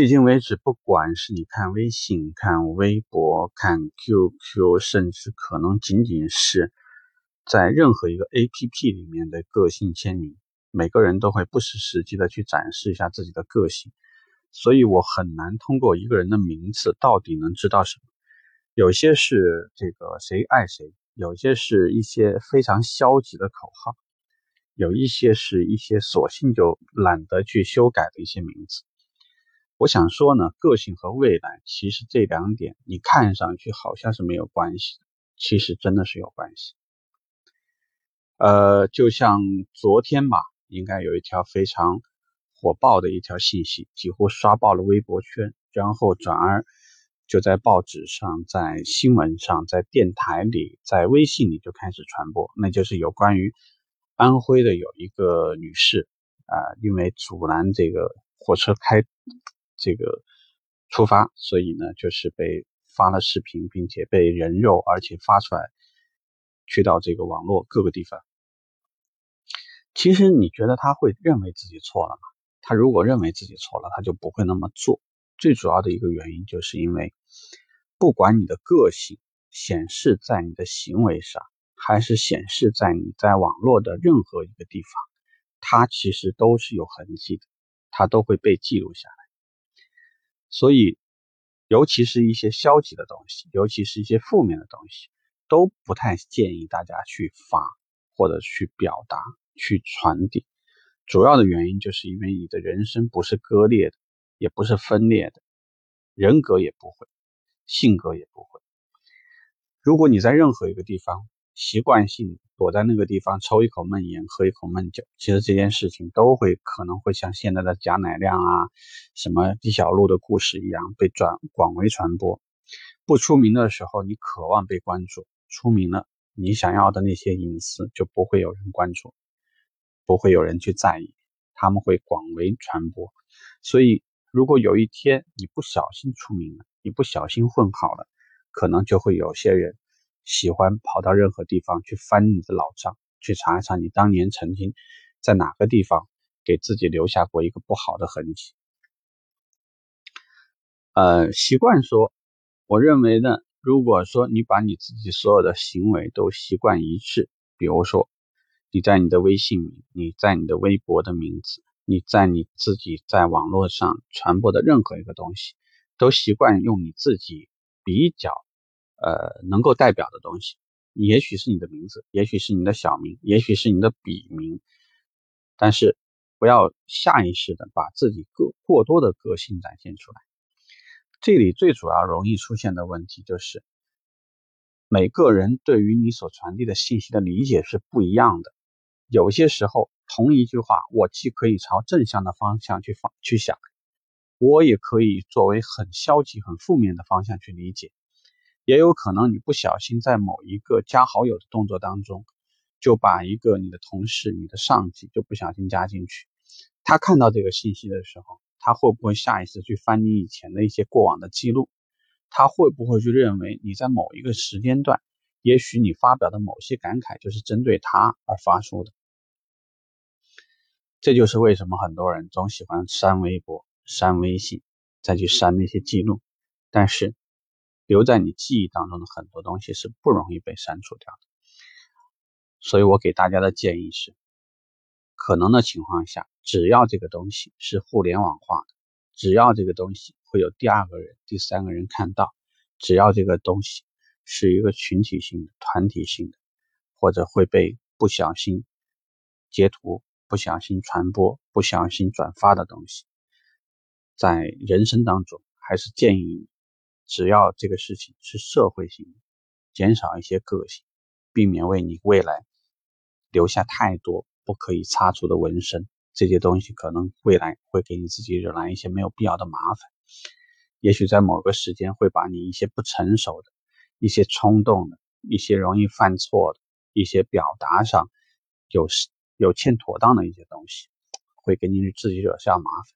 迄今为止，不管是你看微信、看微博、看 QQ，甚至可能仅仅是在任何一个 APP 里面的个性签名，每个人都会不失时机的去展示一下自己的个性。所以我很难通过一个人的名字到底能知道什么。有些是这个谁爱谁，有些是一些非常消极的口号，有一些是一些索性就懒得去修改的一些名字。我想说呢，个性和未来其实这两点，你看上去好像是没有关系，其实真的是有关系。呃，就像昨天吧，应该有一条非常火爆的一条信息，几乎刷爆了微博圈，然后转而就在报纸上、在新闻上、在电台里、在微信里就开始传播，那就是有关于安徽的有一个女士啊，因为阻拦这个火车开。这个出发，所以呢，就是被发了视频，并且被人肉，而且发出来，去到这个网络各个地方。其实你觉得他会认为自己错了吗？他如果认为自己错了，他就不会那么做。最主要的一个原因，就是因为不管你的个性显示在你的行为上，还是显示在你在网络的任何一个地方，它其实都是有痕迹的，它都会被记录下来。所以，尤其是一些消极的东西，尤其是一些负面的东西，都不太建议大家去发或者去表达、去传递。主要的原因就是因为你的人生不是割裂的，也不是分裂的，人格也不会，性格也不会。如果你在任何一个地方，习惯性躲在那个地方抽一口闷烟，喝一口闷酒，其实这件事情都会可能会像现在的贾乃亮啊、什么李小璐的故事一样被转广为传播。不出名的时候，你渴望被关注；出名了，你想要的那些隐私就不会有人关注，不会有人去在意，他们会广为传播。所以，如果有一天你不小心出名了，你不小心混好了，可能就会有些人。喜欢跑到任何地方去翻你的老账，去查一查你当年曾经在哪个地方给自己留下过一个不好的痕迹。呃，习惯说，我认为呢，如果说你把你自己所有的行为都习惯一致，比如说你在你的微信名，你在你的微博的名字，你在你自己在网络上传播的任何一个东西，都习惯用你自己比较。呃，能够代表的东西，也许是你的名字，也许是你的小名，也许是你的笔名，但是不要下意识的把自己过过多的个性展现出来。这里最主要容易出现的问题就是，每个人对于你所传递的信息的理解是不一样的。有些时候，同一句话，我既可以朝正向的方向去方去想，我也可以作为很消极、很负面的方向去理解。也有可能你不小心在某一个加好友的动作当中，就把一个你的同事、你的上级就不小心加进去。他看到这个信息的时候，他会不会下意识去翻你以前的一些过往的记录？他会不会去认为你在某一个时间段，也许你发表的某些感慨就是针对他而发出的？这就是为什么很多人总喜欢删微博、删微信，再去删那些记录，但是。留在你记忆当中的很多东西是不容易被删除掉的，所以我给大家的建议是：可能的情况下，只要这个东西是互联网化的，只要这个东西会有第二个人、第三个人看到，只要这个东西是一个群体性的、团体性的，或者会被不小心截图、不小心传播、不小心转发的东西，在人生当中还是建议。只要这个事情是社会性的，减少一些个性，避免为你未来留下太多不可以擦除的纹身，这些东西可能未来会给你自己惹来一些没有必要的麻烦。也许在某个时间会把你一些不成熟的、一些冲动的、一些容易犯错的、一些表达上有有欠妥当的一些东西，会给你自己惹下麻烦。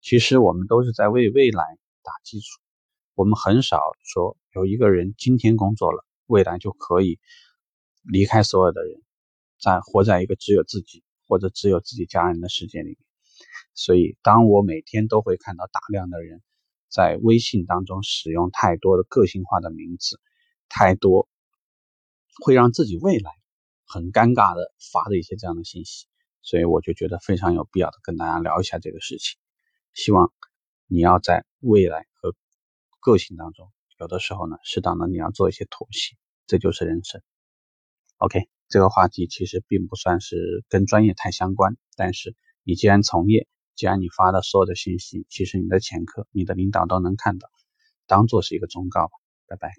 其实我们都是在为未来打基础。我们很少说有一个人今天工作了，未来就可以离开所有的人，在活在一个只有自己或者只有自己家人的世界里面。所以，当我每天都会看到大量的人在微信当中使用太多的个性化的名字，太多会让自己未来很尴尬的发的一些这样的信息，所以我就觉得非常有必要的跟大家聊一下这个事情。希望你要在未来个性当中，有的时候呢，适当的你要做一些妥协，这就是人生。OK，这个话题其实并不算是跟专业太相关，但是你既然从业。既然你发的所有的信息，其实你的前科、你的领导都能看到，当做是一个忠告吧。拜拜。